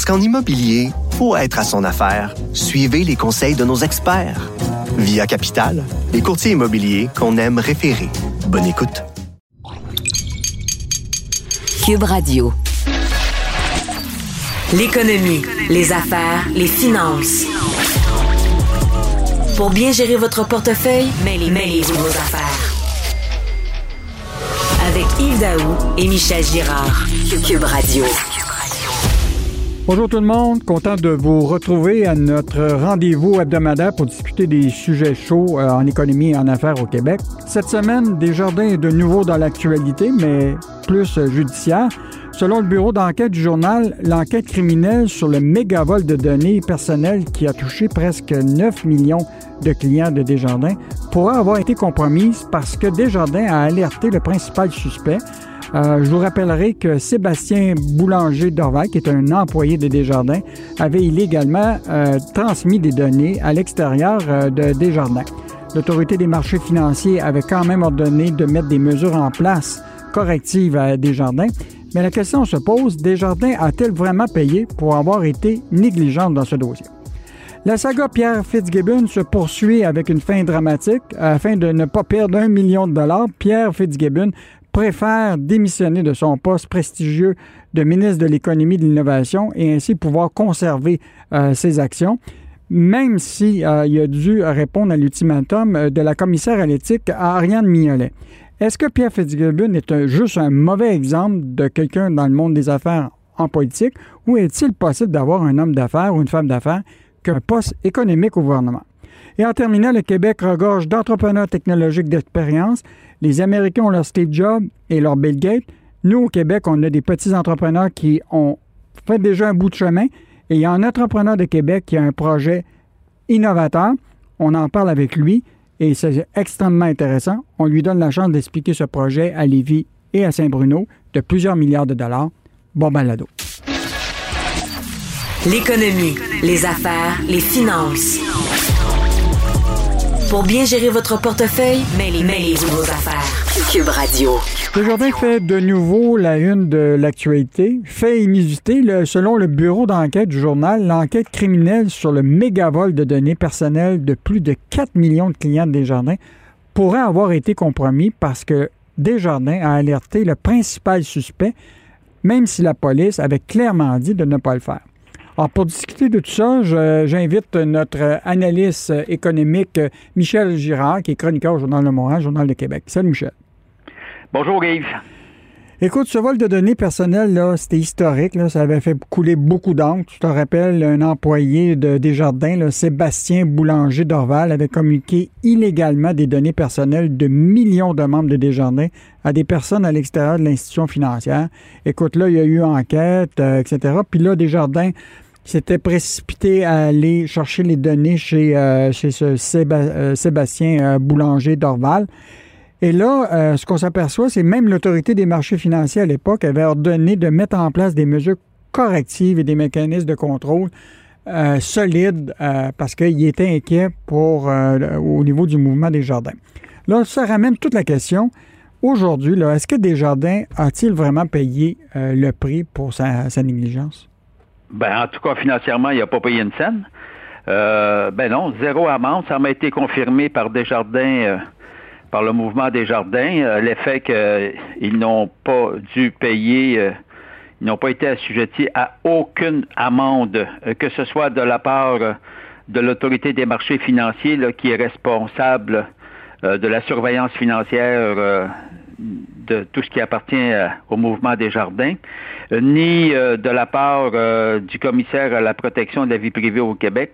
Parce qu'en immobilier, pour être à son affaire, suivez les conseils de nos experts. Via Capital, les courtiers immobiliers qu'on aime référer. Bonne écoute. Cube Radio. L'économie, les affaires, les finances. Pour bien gérer votre portefeuille, mêlez-vous vos affaires. Avec Yves Daou et Michel Girard. Cube Radio. Bonjour tout le monde, content de vous retrouver à notre rendez-vous hebdomadaire pour discuter des sujets chauds euh, en économie et en affaires au Québec. Cette semaine, Desjardins est de nouveau dans l'actualité, mais plus judiciaire. Selon le bureau d'enquête du journal, l'enquête criminelle sur le méga-vol de données personnelles qui a touché presque 9 millions de clients de Desjardins pourrait avoir été compromise parce que Desjardins a alerté le principal suspect, euh, je vous rappellerai que Sébastien Boulanger d'Orval, qui est un employé de Desjardins, avait illégalement euh, transmis des données à l'extérieur euh, de Desjardins. L'autorité des marchés financiers avait quand même ordonné de mettre des mesures en place correctives à Desjardins. Mais la question se pose, Desjardins a-t-elle vraiment payé pour avoir été négligente dans ce dossier? La saga Pierre Fitzgibbon se poursuit avec une fin dramatique. Afin de ne pas perdre un million de dollars, Pierre Fitzgibbon préfère démissionner de son poste prestigieux de ministre de l'Économie et de l'Innovation et ainsi pouvoir conserver euh, ses actions, même s'il euh, a dû répondre à l'ultimatum euh, de la commissaire à l'éthique Ariane Mignolet. Est-ce que Pierre Fitzgibbon est juste un mauvais exemple de quelqu'un dans le monde des affaires en politique ou est-il possible d'avoir un homme d'affaires ou une femme d'affaires qui a un poste économique au gouvernement? Et en terminant, le Québec regorge d'entrepreneurs technologiques d'expérience les Américains ont leur Steve Jobs et leur Bill Gates. Nous, au Québec, on a des petits entrepreneurs qui ont fait déjà un bout de chemin. Et il y a un entrepreneur de Québec qui a un projet innovateur. On en parle avec lui et c'est extrêmement intéressant. On lui donne la chance d'expliquer ce projet à Lévis et à Saint-Bruno de plusieurs milliards de dollars. Bon balado. L'économie, les affaires, les finances. Pour bien gérer votre portefeuille, mêlez-vous vos affaires. Cube Radio. Aujourd'hui, fait de nouveau la une de l'actualité. Fait inusité, selon le bureau d'enquête du journal, l'enquête criminelle sur le méga-vol de données personnelles de plus de 4 millions de clients de Desjardins pourrait avoir été compromis parce que Desjardins a alerté le principal suspect, même si la police avait clairement dit de ne pas le faire. Alors, pour discuter de tout ça, j'invite notre analyste économique Michel Girard, qui est chroniqueur au Journal de Montréal, Journal de Québec. Salut Michel. Bonjour Yves. Écoute, ce vol de données personnelles, là, c'était historique. Là, ça avait fait couler beaucoup d'encre. Tu te rappelles, un employé de Desjardins, là, Sébastien Boulanger d'Orval, avait communiqué illégalement des données personnelles de millions de membres de Desjardins à des personnes à l'extérieur de l'institution financière. Écoute, là, il y a eu enquête, euh, etc. Puis là, Desjardins s'était précipité à aller chercher les données chez, euh, ce euh, Sébastien euh, Boulanger d'Orval. Et là, ce qu'on s'aperçoit, c'est même l'autorité des marchés financiers à l'époque avait ordonné de mettre en place des mesures correctives et des mécanismes de contrôle solides parce qu'il était inquiet pour, au niveau du mouvement des jardins. Là, ça ramène toute la question. Aujourd'hui, est-ce que Desjardins a-t-il vraiment payé le prix pour sa négligence? Ben, en tout cas, financièrement, il n'a pas payé une scène. Euh, ben non, zéro amende. Ça m'a été confirmé par Desjardins, euh, par le mouvement Desjardins, euh, l'effet qu'ils n'ont pas dû payer, ils n'ont pas été assujettis à aucune amende, que ce soit de la part de l'autorité des marchés financiers qui est responsable de la surveillance financière de tout ce qui appartient au mouvement Desjardins, ni euh, de la part euh, du commissaire à la protection de la vie privée au Québec,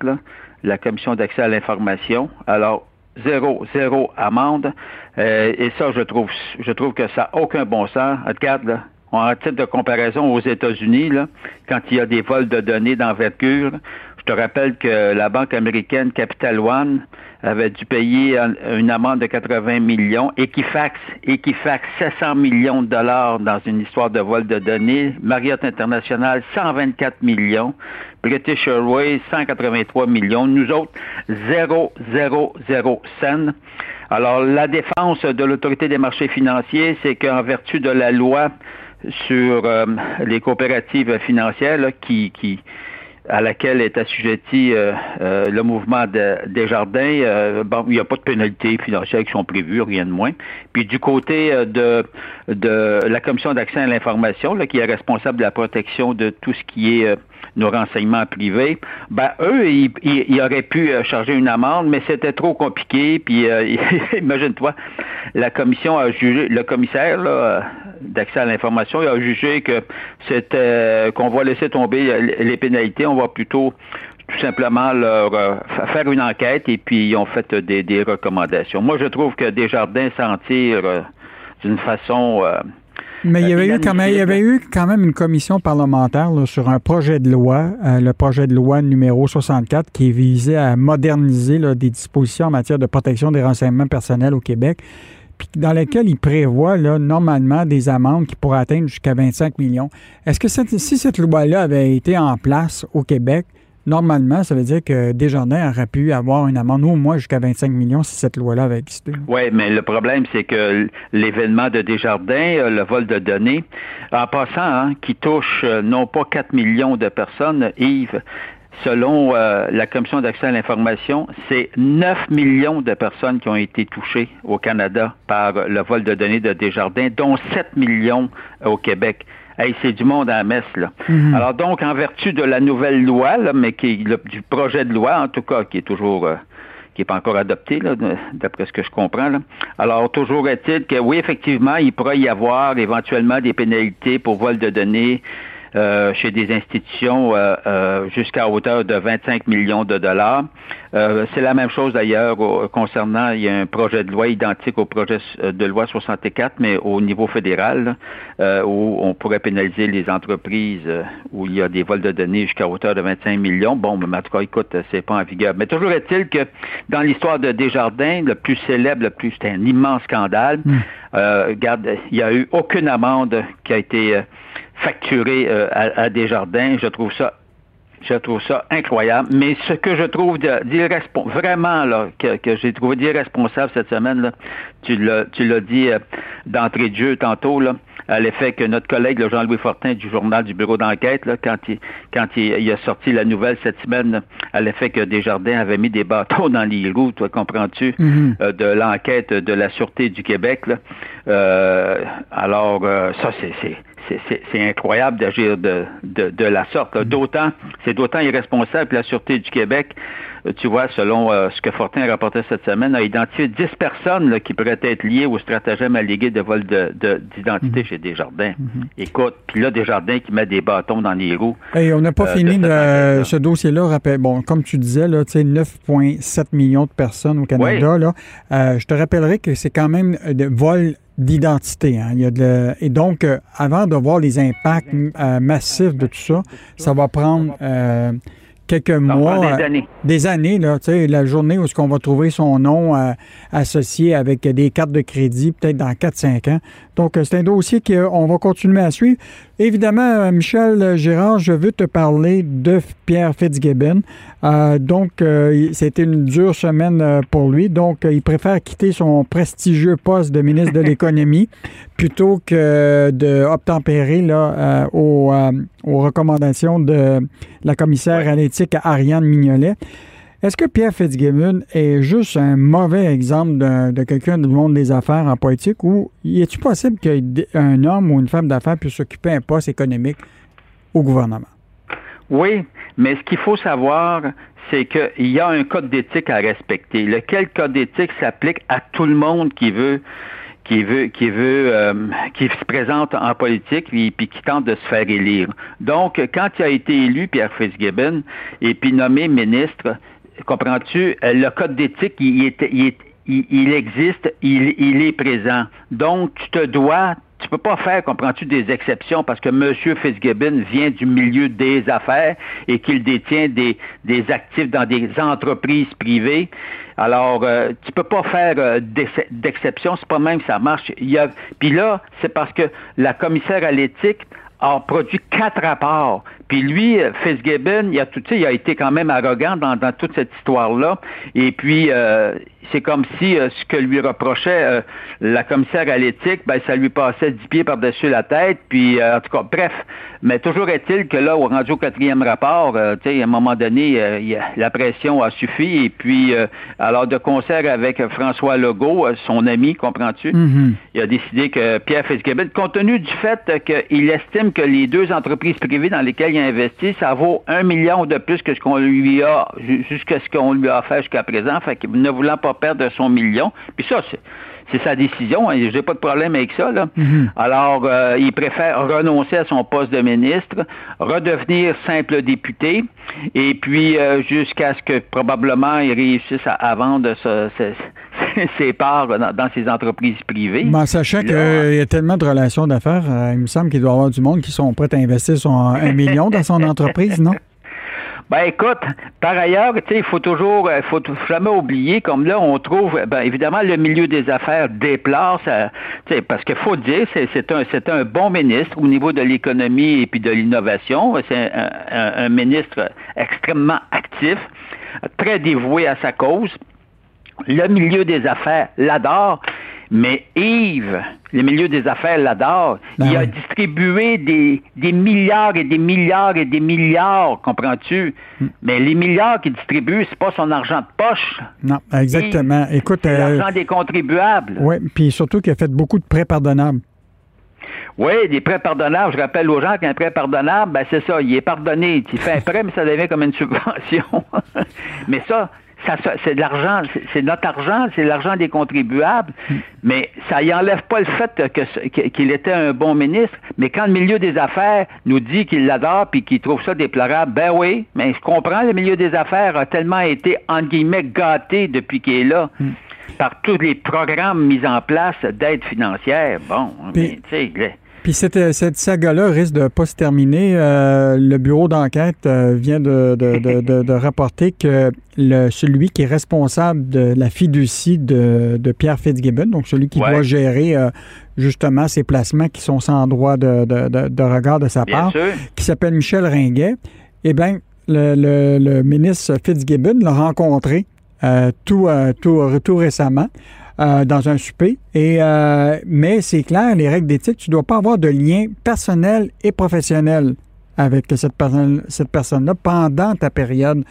la commission d'accès à l'information. Alors, zéro, zéro amende. Euh, et ça, je trouve, je trouve que ça n'a aucun bon sens. Regarde, en titre de comparaison aux États-Unis, quand il y a des vols de données d'envergure, je te rappelle que la banque américaine Capital One avait dû payer une amende de 80 millions, Equifax, Equifax 700 millions de dollars dans une histoire de vol de données, Marriott International 124 millions, British Airways 183 millions, nous autres 0, 0, 0 cents. Alors, la défense de l'autorité des marchés financiers, c'est qu'en vertu de la loi sur euh, les coopératives financières qui, à laquelle est assujetti euh, euh, le mouvement de, des jardins, bon, il n'y a pas de pénalités financières qui sont prévues, rien de moins. Puis du côté de, de la Commission d'accès à l'information, qui est responsable de la protection de tout ce qui est nos renseignements privés, ben eux, ils, auraient pu euh, charger une amende, mais c'était trop compliqué. Puis euh, imagine-toi, la commission a jugé, le commissaire d'accès à l'information, il a jugé que c'était qu'on va laisser tomber les pénalités, on va plutôt tout simplement leur euh, faire une enquête et puis ils ont fait des, recommandations. Moi, je trouve que Desjardins s'en tire d'une façon mais il y, avait eu quand même, il y avait eu quand même une commission parlementaire sur un projet de loi, euh, le projet de loi numéro 64, qui visait à moderniser des dispositions en matière de protection des renseignements personnels au Québec, puis dans lequel il prévoit là, normalement des amendes qui pourraient atteindre jusqu'à 25 millions. Est-ce que si cette loi-là avait été en place au Québec, normalement, ça veut dire que Desjardins aurait pu avoir une amende au moins jusqu'à 25 millions si cette loi-là avait existé. Oui, mais le problème, c'est que l'événement de Desjardins, euh, le vol de données, en passant, hein, qui touche euh, non pas 4 millions de personnes, Yves, Selon euh, la Commission d'accès à l'information, c'est 9 millions de personnes qui ont été touchées au Canada par le vol de données de Desjardins, dont 7 millions au Québec. Hey, c'est du monde à la messe, là. Mhm. Alors donc, en vertu de la nouvelle loi, là, mais qui du projet de loi, en tout cas, qui est toujours euh, qui n'est pas encore adopté, là, d'après ce que je comprends. Là. Alors, toujours est-il que oui, effectivement, il pourrait y avoir éventuellement des pénalités pour vol de données euh, chez des institutions euh, euh, jusqu'à hauteur de 25 millions de dollars. c'est la même chose d'ailleurs concernant, il y a un projet de loi identique au projet de loi 64, mais au niveau fédéral, où on pourrait pénaliser les entreprises où il y a des vols de données jusqu'à hauteur de 25 millions. Bon, mais en tout cas, écoute, c'est pas en vigueur. Mais toujours est-il que dans l'histoire de Desjardins, le plus célèbre, le plus, c'était un immense scandale. Hmm. regarde, il n'y a eu aucune amende qui a été facturé euh, à, des jardins. Je trouve ça je trouve ça incroyable. Mais ce que je trouve vraiment là, que, j'ai trouvé d'irresponsable cette semaine, là, tu l'as dit euh, d'entrée de jeu tantôt, là, à l'effet que notre collègue Jean-Louis Fortin du journal du bureau d'enquête, quand, il, quand il, a sorti la nouvelle cette semaine, à l'effet que Desjardins avait mis des bâtons dans les roues, toi comprends-tu, mm-hmm. euh, de l'enquête de la Sûreté du Québec. alors, ça, c'est c'est incroyable d'agir de, de, la sorte. D'autant, c'est d'autant irresponsable que la Sûreté du Québec, euh, tu vois, selon euh, ce que Fortin rapportait cette semaine, a identifié 10 personnes qui pourraient être liées au stratagème allégué de vol d'identité de, chez Desjardins. Mm-hmm. Écoute, puis là, Desjardins qui met des bâtons dans les roues. Et on n'a pas euh, fini de, ce dossier-là. Bon, comme tu disais, 9,7 millions de personnes au Canada. Là, je te rappellerai que c'est quand même de vol d'identité. Hein. Il y a de Et donc, euh, avant de voir les impacts euh, massifs de tout ça, ça va prendre euh, quelques mois. Des années. Des années, là. Tu sais, la journée où est-ce qu'on va trouver son nom associé avec des cartes de crédit, peut-être dans 4-5 ans. Donc, c'est un dossier qu'on va continuer à suivre. Évidemment, Michel Gérard, je veux te parler de Pierre Fitzgibbon. Euh, donc, euh, c'était une dure semaine euh, pour lui. Donc, il préfère quitter son prestigieux poste de ministre de l'Économie plutôt que d'obtempérer là, aux, aux, recommandations de la commissaire à l'éthique Ariane Mignolet. Est-ce que Pierre Fitzgibbon est juste un mauvais exemple de, quelqu'un du monde des affaires en politique ou est-il possible qu'un homme ou une femme d'affaires puisse s'occuper d'un poste économique au gouvernement? Oui, mais ce qu'il faut savoir, c'est qu'il y a un code d'éthique à respecter. Lequel code d'éthique s'applique à tout le monde qui veut qui veut qui veut euh, qui se présente en politique puis, puis, qui tente de se faire élire. Donc, quand il a été élu Pierre Fitzgibbon et puis nommé ministre, comprends-tu, euh, le code d'éthique, il, existe, il, est présent. Donc, tu te dois tu peux pas faire, comprends-tu, des exceptions parce que M. Fitzgibbon vient du milieu des affaires et qu'il détient des, actifs dans des entreprises privées. Alors, euh, tu peux pas faire euh, d'exception, c'est pas même ça marche. Puis là, c'est parce que la commissaire à l'éthique a produit quatre rapports. Puis lui, Fitzgibbon, il a tout, il a été quand même arrogant dans, dans toute cette histoire-là. Et puis, euh, c'est comme si euh, ce que lui reprochait euh, la commissaire à l'éthique, ben, ça lui passait dix pieds par-dessus la tête. Puis, en tout cas, bref. Mais toujours est-il que là, au rendu au quatrième rapport, tu sais, à un moment donné, la pression a suffi. Et puis, alors, de concert avec François Legault, son ami, comprends-tu, Mhm. il a décidé que Pierre Fitzgibbon, compte tenu du fait qu'il estime que les deux entreprises privées dans lesquelles il a investi, ça vaut un million de plus que ce qu'on lui a, jusqu'à ce qu'on lui a fait jusqu'à présent, fait qu'il ne voulant pas perdre son million. Puis ça, c'est sa décision. Hein, J'ai pas de problème avec ça. Là. Alors, euh, il préfère renoncer à son poste de ministre, redevenir simple député, et puis euh, jusqu'à ce que probablement il réussisse à, à vendre ce- ce- ses parts dans, dans ses entreprises privées. Ben, sachant qu'il y a tellement de relations d'affaires, euh, il me semble qu'il doit y avoir du monde qui sont prêts à investir son un million dans son entreprise, non? Ben écoute, par ailleurs, tu sais, il faut toujours, il faut t- jamais oublier, comme là, on trouve, ben évidemment, le milieu des affaires déplace, euh, tu sais, parce qu'il faut dire, c'est un, bon ministre au niveau de l'économie et puis de l'innovation. C'est un ministre extrêmement actif, très dévoué à sa cause. Le milieu des affaires l'adore, mais Yves, le milieu des affaires l'adore. Ben il a oui. distribué des, des milliards et des milliards et des milliards, comprends-tu? Hmm. Mais les milliards qu'il distribue, c'est pas son argent de poche. Non, exactement. Écoute, C'est euh, l'argent des contribuables. oui, puis surtout qu'il a fait beaucoup de prêts pardonnables. Oui, des prêts pardonnables. Je rappelle aux gens qu'un prêt pardonnable, ben c'est ça, il est pardonné. Tu fais un prêt, mais ça devient comme une subvention. mais ça, ça, ça, c'est de l'argent, c'est- notre argent, c'est l'argent des contribuables. Mais ça y enlève pas le fait que qu'il était un bon ministre. Mais quand le milieu des affaires nous dit qu'il l'adore puis qu'il trouve ça déplorable, ben oui, mais je comprends, le milieu des affaires a tellement été, entre guillemets, gâté depuis qu'il est là. Par tous les programmes mis en place d'aide financière. Bon, tu sais, Puis cette, cette saga-là risque de pas se terminer. Euh, le bureau d'enquête euh, vient de, de- de- de- de rapporter que le, celui qui est responsable de la fiducie de, Pierre Fitzgibbon, donc celui qui Ouais. doit gérer euh, justement ces placements qui sont sans droit de, regard de sa bien part, sûr. qui s'appelle Michel Ringuet, eh bien, le, le- le ministre Fitzgibbon l'a rencontré tout, tout, tout récemment euh, dans un souper. Et, euh, mais c'est clair, les règles d'éthique, tu ne dois pas avoir de lien personnel et professionnel avec cette personne cette personne-là pendant ta période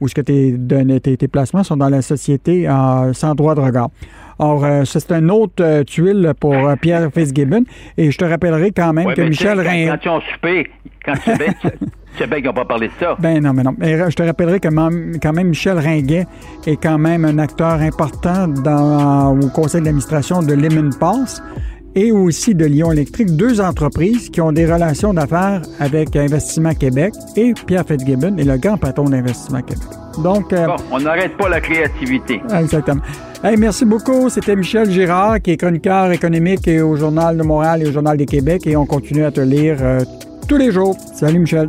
où ce que tes, tes placements sont dans la société euh, sans droit de regard. Or, euh, c'est un autre euh, tuile pour euh, Pierre Fitzgibbon. Et je te rappellerai quand même Ouais, que Michel Ringuet... quand, ils ont soupé, quand tu sais bien, qu'ils n'ont pas parlé de ça. Ben non, mais non. Mais je te rappellerai que même- quand même Michel Ringuet est quand même un acteur important dans, au conseil d'administration de Lemon Pass et aussi de Lyon Électrique, deux entreprises qui ont des relations d'affaires avec Investissement Québec et Pierre Fitzgibbon est le grand patron d'Investissement Québec. Donc, euh, Bon, on n'arrête pas la créativité. exactement. Hey, merci beaucoup. C'était Michel Girard, qui est chroniqueur économique et au Journal de Montréal et au Journal des Québec. Et on continue à te lire euh, tous les jours. Salut, Michel.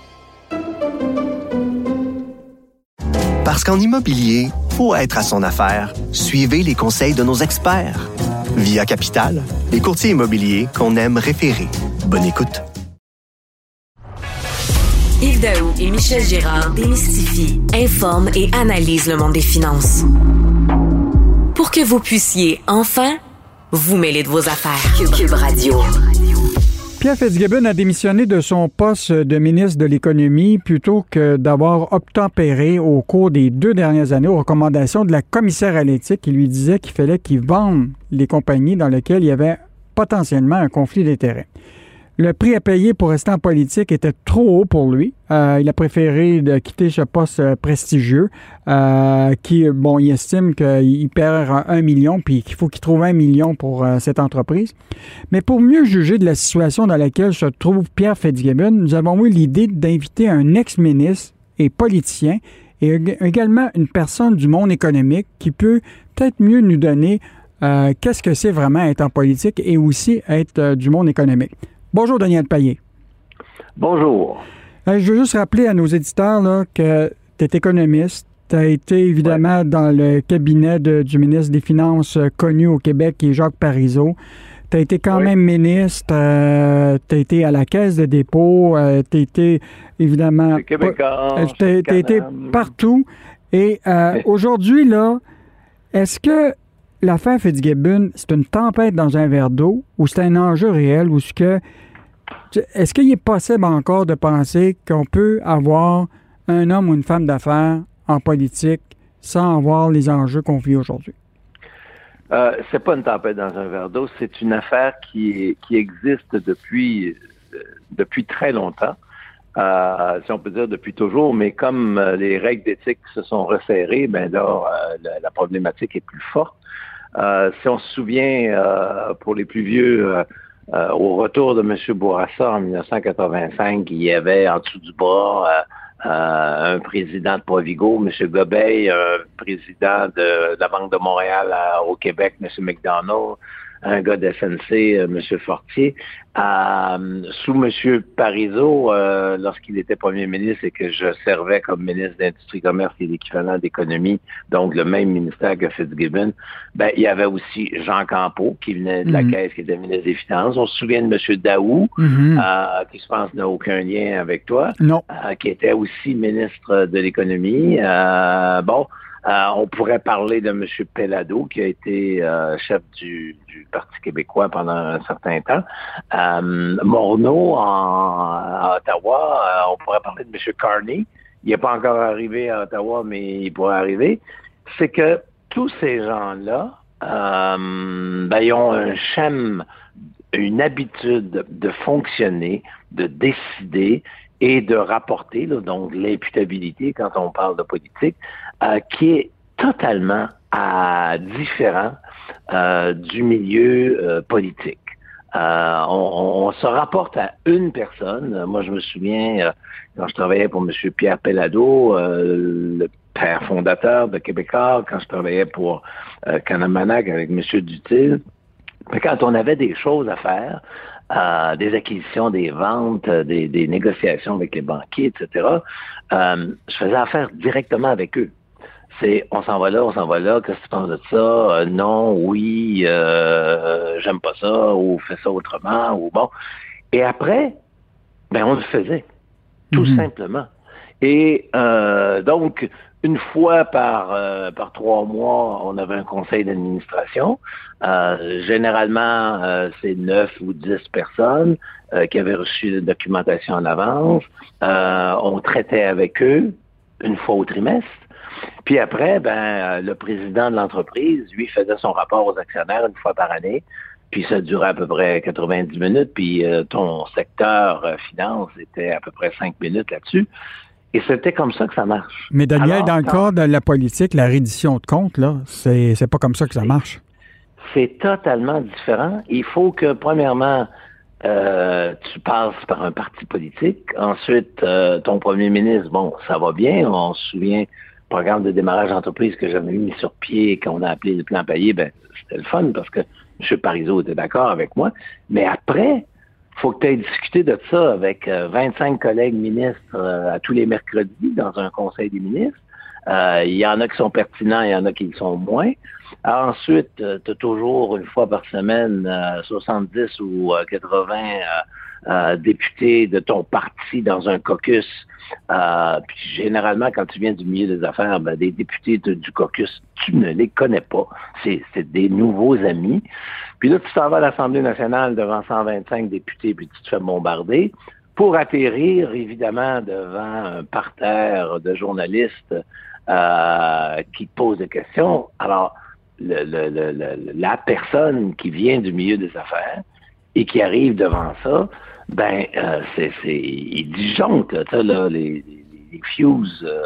Parce qu'en immobilier, pour être à son affaire, suivez les conseils de nos experts. Via Capital, les courtiers immobiliers qu'on aime référer. Bonne écoute. Yves Daou et Michel Gérard démystifient, informent et analysent le monde des finances. Pour que vous puissiez enfin vous mêler de vos affaires. Cube Radio. Pierre Fitzgibbon a démissionné de son poste de ministre de l'Économie plutôt que d'avoir obtempéré au cours des deux dernières années aux recommandations de la commissaire à l'éthique qui lui disait qu'il fallait qu'il vende les compagnies dans lesquelles il y avait potentiellement un conflit d'intérêts. Le prix à payer pour rester en politique était trop haut pour lui. Euh, il a préféré quitter ce poste euh, prestigieux euh, qui, bon, il estime qu'il perd un million puis qu'il faut qu'il trouve un million pour cette entreprise. Mais pour mieux juger de la situation dans laquelle se trouve Pierre Fitzgibbon, nous avons eu l'idée d'inviter un ex-ministre et politicien et également une personne du monde économique qui peut peut-être mieux nous donner qu'est-ce que c'est vraiment être en politique et aussi être du monde économique. Bonjour, Daniel Payet. Bonjour. je veux juste rappeler à nos éditeurs là, que tu es économiste. Tu as été évidemment dans le cabinet du ministre des Finances euh, connu au Québec, qui est Jacques Parizeau. Tu as été quand même ministre, euh, tu as été à la Caisse de dépôt, euh, tu as été évidemment. Tu as été partout. Et aujourd'hui, là, est-ce que l'affaire Fitzgibbon, c'est une tempête dans un verre d'eau ou c'est un enjeu réel ou ce que est-ce qu'il est possible encore de penser qu'on peut avoir un homme ou une femme d'affaires en politique sans avoir les enjeux qu'on vit aujourd'hui? Euh, c'est pas une tempête dans un verre d'eau, c'est une affaire qui, qui existe depuis, euh, depuis très longtemps. Euh, si on peut dire depuis toujours, mais comme euh, les règles d'éthique se sont resserrées, ben là, la, la, problématique est plus forte. Euh, si on se souvient, euh, pour les plus vieux, euh, au retour de M. Bourassa en 1985, il y avait en dessous du bras un président de Provigo, M. Gobeil, un président de, la Banque de Montréal au Québec, M. McDonald, un gars de SNC, euh, M. Fortier. Euh, sous M. Parizeau, euh, lorsqu'il était premier ministre et que je servais comme ministre d'Industrie, Commerce et l'équivalent d'économie, donc le même ministère que Fitzgibbon, ben, il y avait aussi Jean Campeau, qui venait de la mhm. Caisse, qui était ministre des Finances. On se souvient de M. Daou, mhm. euh, qui je pense n'a aucun lien avec toi, non. qui était aussi ministre de l'économie. bon, euh, on pourrait parler de M. Pellado, qui a été euh, chef du, Parti québécois pendant un certain temps. Euh, Morneau, en, à Ottawa, on pourrait parler de M. Carney. Il n'est pas encore arrivé à Ottawa, mais il pourrait arriver. C'est que tous ces gens-là, ben, ils ont un schème, une habitude de fonctionner, de décider et de rapporter, donc l'imputabilité quand on parle de politique, euh, qui est totalement euh, différent euh, du milieu politique. On, se rapporte à une personne. Moi, je me souviens, quand je travaillais pour M. Pierre Pellado, le père fondateur de Québécois, quand je travaillais pour Canamanac avec M. Dutil, quand on avait des choses à faire, des acquisitions, des ventes, des, négociations avec les banquiers, etc., je faisais affaire directement avec eux c'est on s'en va là, on s'en va là, qu'est-ce que tu penses de ça? Euh, non, oui, euh, j'aime pas ça, ou fais ça autrement, ou bon. Et après, ben on le faisait, tout mhm. simplement. Et euh, donc, une fois par, par trois mois, on avait un conseil d'administration. généralement, c'est neuf ou dix personnes qui avaient reçu la documentation en avance. on traitait avec eux une fois au trimestre. Puis après, ben, euh, le président de l'entreprise, lui, faisait son rapport aux actionnaires une fois par année. Puis ça durait à peu près 90 minutes. Puis euh, ton secteur euh, finance était à peu près 5 minutes là-dessus. Et c'était comme ça que ça marche. Mais Daniel, dans le cas de la politique, la reddition de comptes, là, c'est, c'est pas comme ça que ça marche. C'est totalement différent. Il faut que, premièrement, tu passes par un parti politique. Ensuite, ton premier ministre, bon, ça va bien. On se souvient programme de démarrage d'entreprise que j'avais mis sur pied et qu'on a appelé le plan payé, ben, c'était le fun parce que M. Parizeau était d'accord avec moi. Mais après, faut que tu aies discuté de ça avec 25 euh, collègues ministres euh, à tous les mercredis dans un conseil des ministres. Euh, il y en a qui sont pertinents, il y en a qui le sont moins. ensuite, tu as toujours une fois par semaine 70 ou 80 euh, député de ton parti dans un caucus. Euh, puis généralement, quand tu viens du milieu des affaires, ben, des députés du caucus, tu ne les connais pas. C'est des nouveaux amis. Puis là, tu t'en vas à l'Assemblée nationale devant 125 députés, puis tu te fais bombarder pour atterrir, évidemment, devant un parterre de journalistes euh, qui posent des questions. Alors, la personne qui vient du milieu des affaires et qui arrive devant ça, ben, euh, c'est, il disjoncte, là, les, les, fuses euh,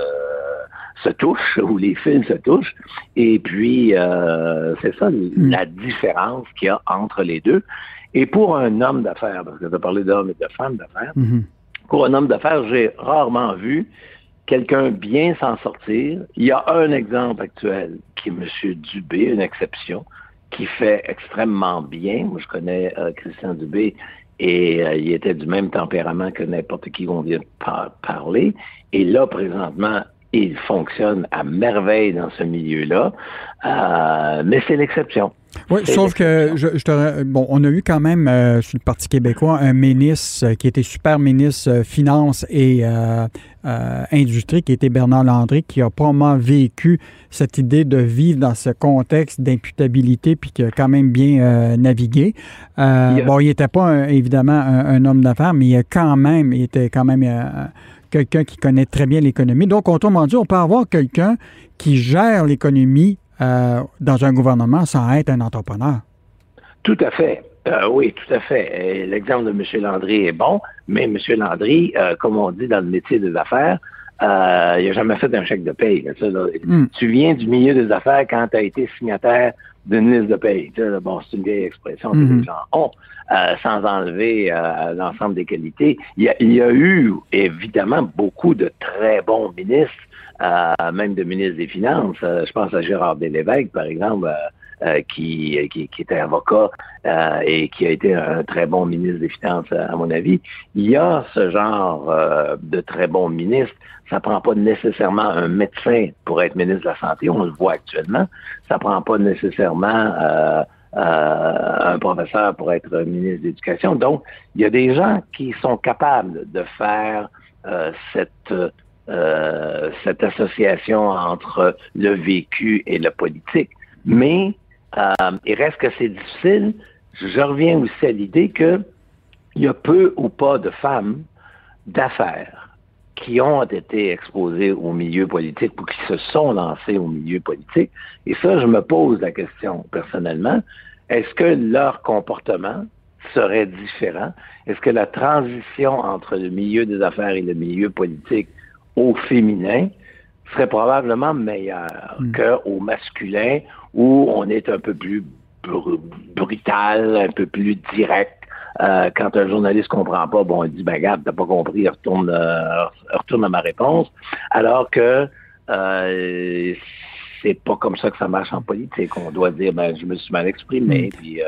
se touchent ou les fils se touchent, et puis euh, c'est ça hmm. la différence qu'il y a entre les deux. Et pour un homme d'affaires, parce que tu as parlé d'hommes et de femmes d'affaires, mm-hmm. pour un homme d'affaires, j'ai rarement vu quelqu'un bien s'en sortir. Il y a un exemple actuel qui est M. Dubé, une exception, qui fait extrêmement bien. Moi, je connais euh, Christian Dubé et euh, il était du même tempérament que n'importe qui qu'on vient de parler. Et là, présentement, il fonctionne à merveille dans ce milieu-là, euh, mais c'est l'exception. Oui, sauf que je, te, bon, on a eu quand même euh, sur le Parti québécois un ministre qui était super ministre euh, Finances et Industrie, qui était Bernard Landry, qui a probablement vécu cette idée de vivre dans ce contexte d'imputabilité, puis qui a quand même bien navigué. Bon, il n'était pas évidemment un, homme d'affaires, mais il a quand même, il était quand même quelqu'un qui connaît très bien l'économie. Donc, autrement dit, on peut avoir quelqu'un qui gère l'économie euh, dans un gouvernement sans être un entrepreneur. Tout à fait. Euh, oui, tout à fait. L'exemple de M. Landry est bon, mais M. Landry, euh, comme on dit dans le métier des affaires, il n'a jamais fait un chèque de paye. Hmm. Tu viens du milieu des affaires quand tu as été signataire d'une liste de paye. bon, c'est une vieille expression que hmm. les gens ont. sans enlever l'ensemble des qualités. Il y, a, il y, a, eu évidemment beaucoup de très bons ministres même de ministre des Finances. Euh, je pense à Gérard Delévesque, par exemple, euh, euh, qui, qui, était avocat et qui a été un très bon ministre des Finances, à mon avis. Il y a ce genre de très bons ministres. Ça prend pas nécessairement un médecin pour être ministre de la Santé, on le voit actuellement. Ça prend pas nécessairement un professeur pour être ministre de l'Éducation. Donc, il y a des gens qui sont capables de faire cette euh, cette association entre le vécu et le politique. Mais euh, il reste que c'est difficile. Je reviens aussi à l'idée que il y a peu ou pas de femmes d'affaires qui ont été exposées au milieu politique ou qui se sont lancées au milieu politique. Et ça, je me pose la question personnellement. Est-ce que leur comportement serait différent? Est-ce que la transition entre le milieu des affaires et le milieu politique au féminin serait probablement meilleur mm. qu'au masculin où on est un peu plus brutal, un peu plus direct. Euh, quand un journaliste comprend pas, bon, il dit, ben, regarde, t'as pas compris, retourne, euh, retourne à ma réponse. Alors que euh, c'est pas comme ça que ça marche en politique. On doit dire, ben, je me suis mal exprimé, mm. puis euh,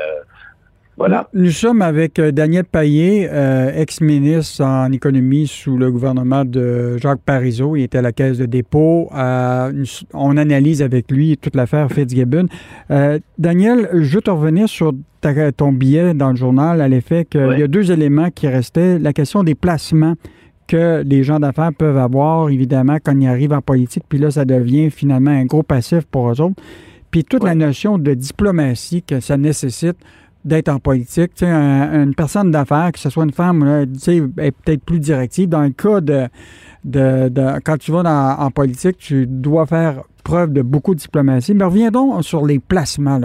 voilà. Nous sommes avec euh, Daniel Payet, euh, ex-ministre en économie sous le gouvernement de Jacques Parizeau. Il était à la caisse de dépôt. Euh, on analyse avec lui toute l'affaire Fitzgibbon. Daniel, je veux te revenir sur ton billet dans le journal à l'effet qu'il y a deux éléments qui restaient. La question des placements que les gens d'affaires peuvent avoir, évidemment, quand ils arrivent en politique. Puis là, ça devient finalement un gros passif pour eux autres. Puis toute la notion de diplomatie que ça nécessite d'être en politique. Tu sais, une personne d'affaires, que ce soit une femme, tu sais, est peut-être plus directive. Dans le cas de, de, quand tu vas en politique, tu dois faire preuve de beaucoup de diplomatie. Mais reviens sur les placements.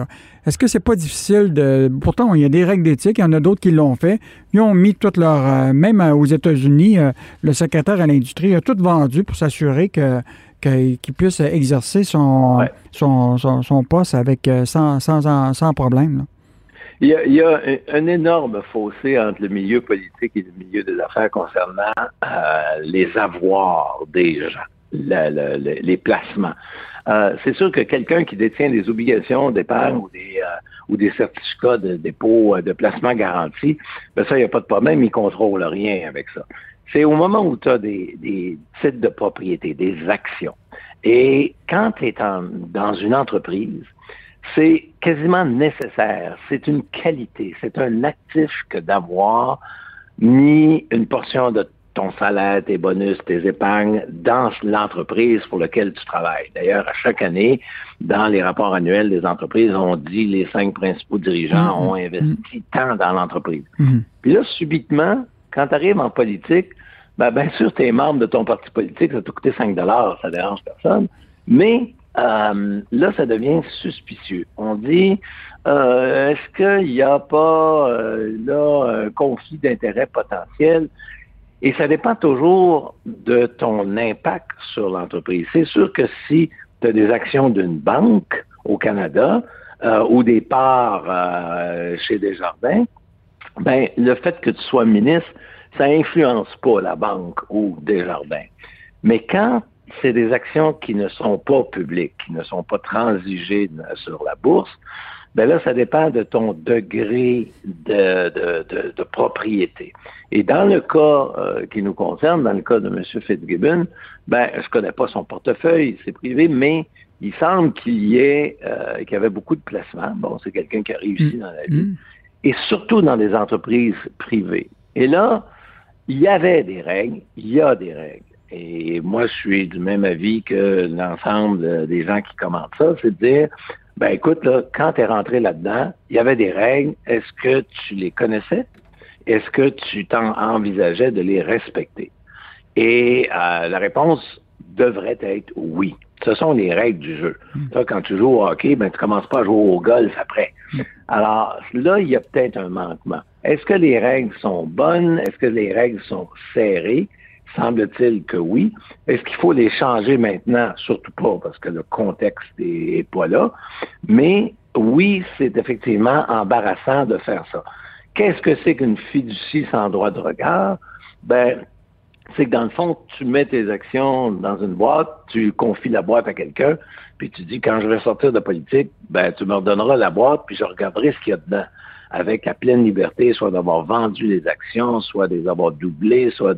Est-ce que c'est pas difficile de. Pourtant, il y a des règles d'éthique, il y en a d'autres qui l'ont fait. Ils ont mis toute leur. Euh, même euh, aux États-Unis, euh, le secrétaire à l'industrie a tout vendu pour s'assurer que qu'il puisse exercer son, son, son, poste avec sans, sans, sans problème. Là. Il y, a, un, énorme fossé entre le milieu politique et le milieu des affaires concernant euh, les avoirs des gens, les placements. Euh, c'est sûr que quelqu'un qui détient des obligations d'épargne ou des euh, ou des certificats de dépôt de placement garanti, ben ça, il n'y a pas de problème, il ne contrôle rien avec ça. C'est au moment où tu as des, des titres de propriété, des actions. Et quand tu es dans une entreprise, c'est quasiment nécessaire. C'est une qualité, c'est un actif que d'avoir mis une portion de ton salaire, tes bonus, tes épargnes dans l'entreprise pour laquelle tu travailles. D'ailleurs, à chaque année, dans les rapports annuels des entreprises, on dit les cinq principaux dirigeants mm-hmm. ont investi tant dans l'entreprise. Mm-hmm. Puis là, subitement, quand tu arrives en politique, ben, bien sûr, tu es membre de ton parti politique, ça t'a coûté 5 ça dérange personne. Mais euh, là, ça devient suspicieux. On dit, euh, est-ce qu'il n'y a pas euh, là un conflit d'intérêt potentiel? Et ça dépend toujours de ton impact sur l'entreprise. C'est sûr que si tu as des actions d'une banque au Canada ou des parts chez Desjardins, ben le fait que tu sois ministre, ça influence pas la banque ou Desjardins. Mais quand c'est des actions qui ne sont pas publiques, qui ne sont pas transigées sur la bourse, ben là, ça dépend de ton degré de, de, de, propriété. Et dans le cas euh, qui nous concerne, dans le cas de M. Fitzgibbon, ben, je connais pas son portefeuille, c'est privé, mais il semble qu'il y ait, euh, qu'il y avait beaucoup de placements. Bon, c'est quelqu'un qui a réussi mm. dans la vie. Mm. Et surtout dans des entreprises privées. Et là, il y avait des règles, il y a des règles. Et moi, je suis du même avis que l'ensemble des gens qui commentent ça, c'est de dire, ben écoute, là, quand tu es rentré là-dedans, il y avait des règles. Est-ce que tu les connaissais? Est-ce que tu t'en envisageais de les respecter? Et euh, la réponse devrait être oui. Ce sont les règles du jeu. Hmm. quand tu joues au hockey, ben, tu commences pas à jouer au golf après. Hmm. Alors là, il y a peut-être un manquement. Est-ce que les règles sont bonnes? Est-ce que les règles sont serrées? Semble-t-il que oui. Est-ce qu'il faut les changer maintenant? Surtout pas, parce que le contexte est, pas là. Mais oui, c'est effectivement embarrassant de faire ça. Qu'est-ce que c'est qu'une fiducie sans droit de regard? Ben, c'est que dans le fond, tu mets tes actions dans une boîte, tu confies la boîte à quelqu'un, puis tu dis quand je vais sortir de politique, ben tu me redonneras la boîte, puis je regarderai ce qu'il y a dedans avec la pleine liberté, soit d'avoir vendu les actions, soit de les avoir doublées, soit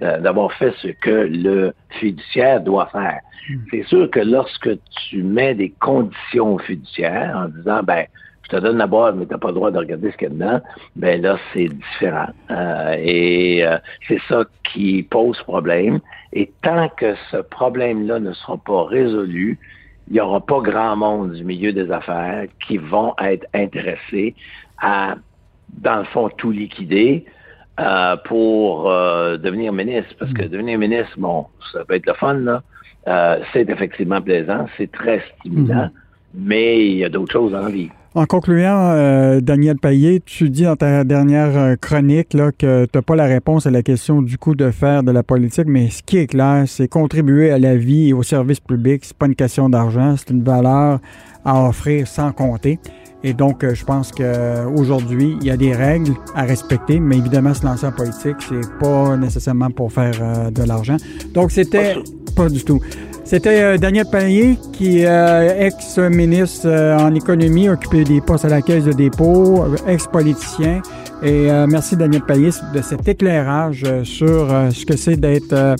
d'avoir fait ce que le fiduciaire doit faire. Hmm. C'est sûr que lorsque tu mets des conditions fiduciaires en disant, ben, je te donne la boîte, mais tu n'as pas le droit de regarder ce qu'il y a dedans, ben là, c'est différent. Euh, et euh, c'est ça qui pose problème. Et tant que ce problème-là ne sera pas résolu, il n'y aura pas grand monde du milieu des affaires qui vont être intéressés à, dans le fond, tout liquider euh, pour euh, devenir ministre. Parce que mm. devenir ministre, bon, ça peut être le fun, là. Euh, c'est effectivement plaisant, c'est très stimulant, mm-hmm. Mais il y a d'autres choses en vie. En concluant, Daniel Payet, tu dis dans ta dernière chronique là, que tu n'as pas la réponse à la question du coût de fer de la politique, mais ce qui est clair, c'est contribuer à la vie et au service public. C'est pas une question d'argent, c'est une valeur à offrir sans compter. Et donc, euh, je pense qu'aujourd'hui, il y a des règles à respecter, mais évidemment, se lancer en politique, c'est pas nécessairement pour faire euh, de l'argent. Donc, c'était pas du tout. C'était euh, Daniel Payet, qui est ex-ministre en économie, occupé des postes à la Caisse de dépôt, ex-politicien. Et merci Daniel Payet de cet éclairage sur ce que c'est d'être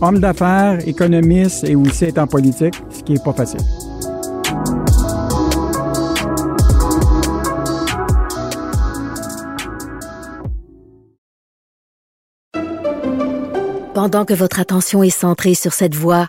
homme d'affaires, économiste et aussi être en politique, ce qui est pas facile. Pendant que votre attention est centrée sur cette voix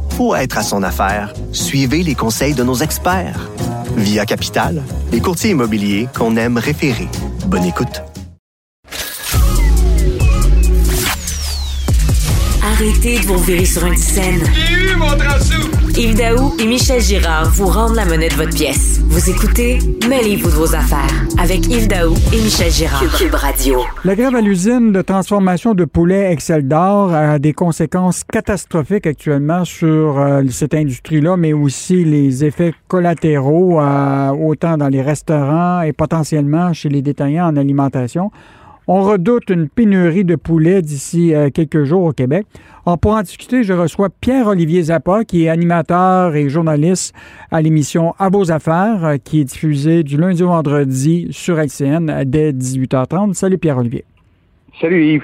pour être à son affaire, suivez les conseils de nos experts. Via Capital, les courtiers immobiliers qu'on aime référer. Bonne écoute. Arrêtez de vous virer sur une scène. J'ai eu mon Yves Daou et Michel Girard vous rendent la monnaie de votre pièce. Vous écoutez Mêlez-vous de vos affaires avec Yves Daou et Michel Girard. Cube Radio. La grève à l'usine de transformation de poulet Excel d'or a des conséquences catastrophiques actuellement sur euh, cette industrie-là, mais aussi les effets collatéraux, euh, autant dans les restaurants et potentiellement chez les détaillants en alimentation. On redoute une pénurie de poulets d'ici euh, quelques jours au Québec. Alors, pour en discuter, je reçois Pierre-Olivier Zappa, qui est animateur et journaliste à l'émission À vos affaires, euh, qui est diffusée du lundi au vendredi sur LCN dès 18h30. Salut Pierre-Olivier. Salut Yves.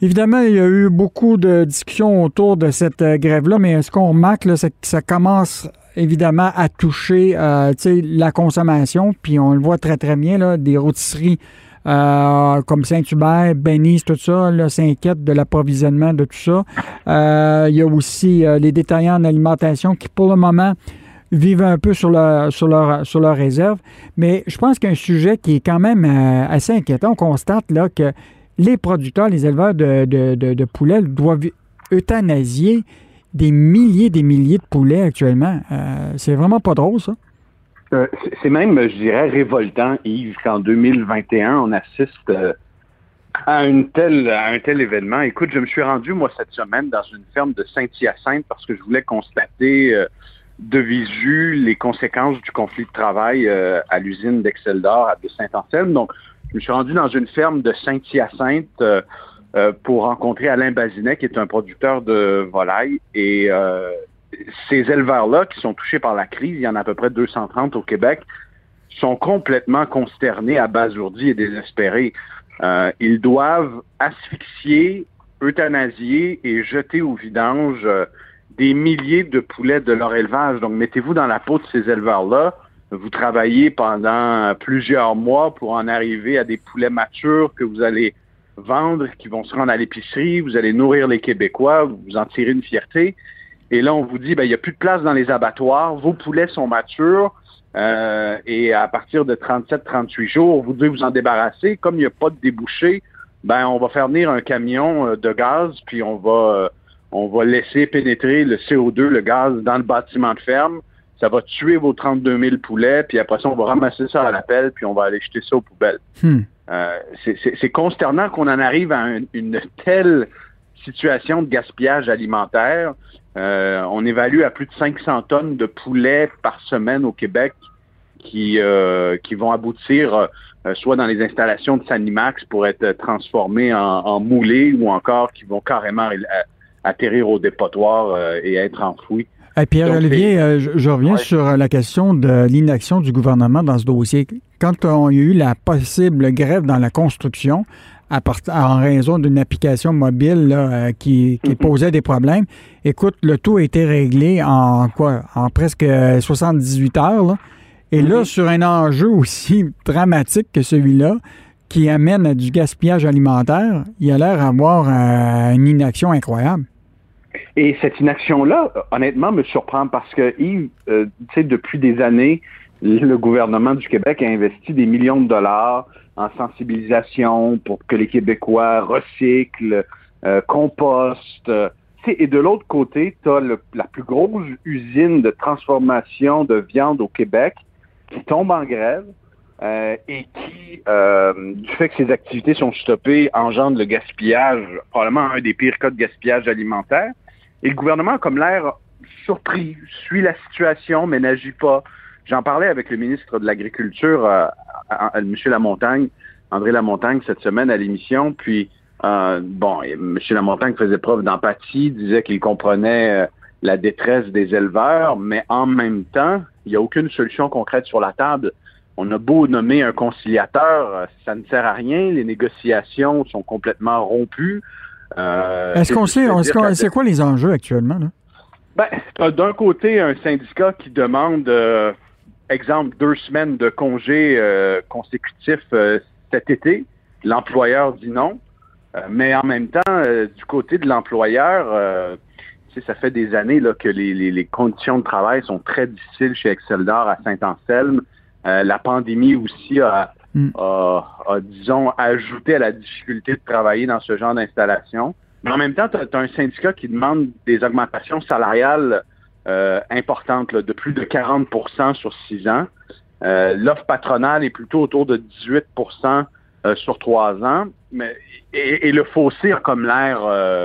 Évidemment, il y a eu beaucoup de discussions autour de cette euh, grève-là, mais ce qu'on remarque, c'est que ça commence évidemment à toucher euh, la consommation, puis on le voit très très bien, là, des rôtisseries euh, comme Saint-Hubert, Benny's, tout ça, s'inquiètent de l'approvisionnement de tout ça. il y a aussi les détaillants en alimentation qui, pour le moment, vivent un peu sur leur, sur leur, sur leur réserve. Mais je pense qu'un sujet qui est quand même assez inquiétant, on constate là que les producteurs, les éleveurs de, de, poulets doivent euthanasier des milliers des milliers de poulets actuellement. Euh, c'est vraiment pas drôle, ça. Euh, c'est même, je dirais, révoltant, Yves, qu'en 2021, on assiste euh, à, à un tel événement. Écoute, je me suis rendu, moi, cette semaine, dans une ferme de Saint-Hyacinthe parce que je voulais constater de visu les conséquences du conflit de travail à l'usine d'Exceldor de Saint-Anselme. Donc, je me suis rendu dans une ferme de Saint-Hyacinthe euh, euh, pour rencontrer Alain Bazinet, qui est un producteur de volailles. Et euh, ces éleveurs-là, qui sont touchés par la crise, il y en a à peu près 230 au Québec, sont complètement consternés, abasourdis et désespérés. ils doivent asphyxier, euthanasier et jeter au vidange des milliers de poulets de leur élevage. Donc, mettez-vous dans la peau de ces éleveurs-là vous travaillez pendant plusieurs mois pour en arriver à des poulets matures que vous allez vendre, qui vont se rendre à l'épicerie, vous allez nourrir les Québécois, vous en tirez une fierté. Et là, on vous dit, ben, il n'y a plus de place dans les abattoirs, vos poulets sont matures, euh, et à partir de 37-38 jours, vous devez vous en débarrasser. Comme il n'y a pas de débouché, ben, on va faire venir un camion euh, de gaz, puis on va, euh, on va laisser pénétrer le CO2, le gaz, dans le bâtiment de ferme ça va tuer vos 32 000 poulets, puis après ça, on va ramasser ça à la pelle, puis on va aller jeter ça aux poubelles. Hmm. Euh, c'est consternant qu'on en arrive à une telle situation de gaspillage alimentaire. Euh, on évalue à plus de 500 tonnes de poulets par semaine au Québec qui, euh, qui vont aboutir soit dans les installations de Sanimax pour être transformés en, en moulés ou encore qui vont carrément atterrir au dépotoir et être enfouis. Pierre-Olivier, euh, je, reviens sur euh, la question de l'inaction du gouvernement dans ce dossier. Quand on, il y a eu la possible grève dans la construction, à en raison d'une application mobile euh, qui, posait des problèmes. Écoute, le tout a été réglé en quoi? En presque 78 heures. Et là, sur un enjeu aussi dramatique que celui-là, qui amène à du gaspillage alimentaire, il a l'air d'avoir une inaction incroyable. Et cette inaction-là, honnêtement, me surprend parce que, Yves, euh, tu sais, depuis des années, le gouvernement du Québec a investi des millions de dollars en sensibilisation pour que les Québécois recyclent, euh, compostent. et de l'autre côté, tu as la plus grosse usine de transformation de viande au Québec qui tombe en grève euh, et qui, du fait que ses activités sont stoppées, engendre le gaspillage, probablement un des pires cas de gaspillage alimentaire. Et le gouvernement comme l'air surpris, suit la situation, mais n'agit pas. J'en parlais avec le ministre de l'Agriculture, euh, M. Lamontagne, André Lamontagne, cette semaine à l'émission. Puis, euh, bon, M. Lamontagne faisait preuve d'empathie, disait qu'il comprenait euh, la détresse des éleveurs, mais en même temps, il n'y a aucune solution concrète sur la table. On a beau nommer un conciliateur, euh, ça ne sert à rien. Les négociations sont complètement rompues. Euh, Est-ce qu'on sait, c'est quoi les enjeux actuellement? Ben, d'un côté un syndicat qui demande, euh, exemple, deux semaines de congés euh, consécutifs cet été. L'employeur dit non. mais en même temps, du côté de l'employeur, ça fait des années là, que les, conditions de travail sont très difficiles chez Exceldor à Saint-Anselme. la pandémie aussi a, Mm. a, disons, ajouté à la difficulté de travailler dans ce genre d'installation. Mais en même temps, tu as, un syndicat qui demande des augmentations salariales euh, importantes, de plus de 40% sur six ans. Euh, l'offre patronale est plutôt autour de 18% euh, sur trois ans. Mais, et, le fossé a comme l'air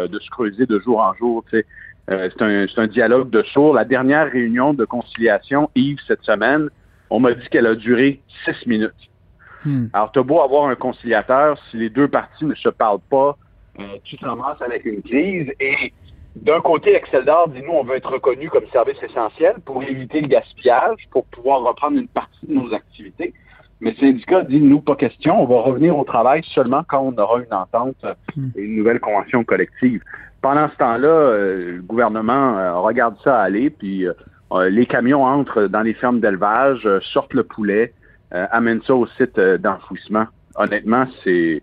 de se creuser de jour en jour. c'est un, un, dialogue de sourds. La dernière réunion de conciliation, Yves, cette semaine, on m'a dit qu'elle a duré six minutes. Hmm. Alors, tu as beau avoir un conciliateur, si les deux parties ne se parlent pas, euh, tu te ramasses avec une crise. Et d'un côté, Excel d'Or dit, nous, on veut être reconnu comme service essentiel pour éviter le gaspillage, pour pouvoir reprendre une partie de nos activités. Mais le syndicat dit, nous, pas question, on va revenir au travail seulement quand on aura une entente et une nouvelle convention collective. Pendant ce temps-là, euh, le gouvernement euh, regarde ça aller, puis euh, les camions entrent dans les fermes d'élevage, sortent le poulet, amènent ça au site d'enfouissement. Honnêtement, c'est...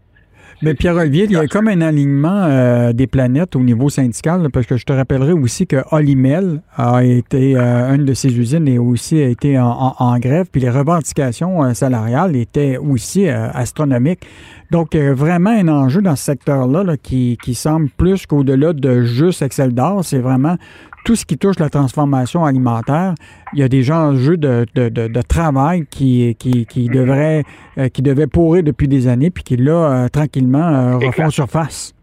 Mais Pierre-Olivier, il y a comme un alignement euh, des planètes au niveau syndical, parce que je te rappellerai aussi que Olimel a été, euh, une de ses usines et aussi a été en, en- en grève, puis les revendications euh, salariales étaient aussi euh, astronomiques. Donc, euh, vraiment un enjeu dans ce secteur-là là, qui, qui semble plus qu'au-delà de juste Excel d'or, c'est vraiment tout ce qui touche la transformation alimentaire. Il y a des enjeux de, de, de, de travail qui, qui, qui, devraient, euh, qui devaient pourrir depuis des années, puis qui là, euh, tranquillement, euh, refont surface.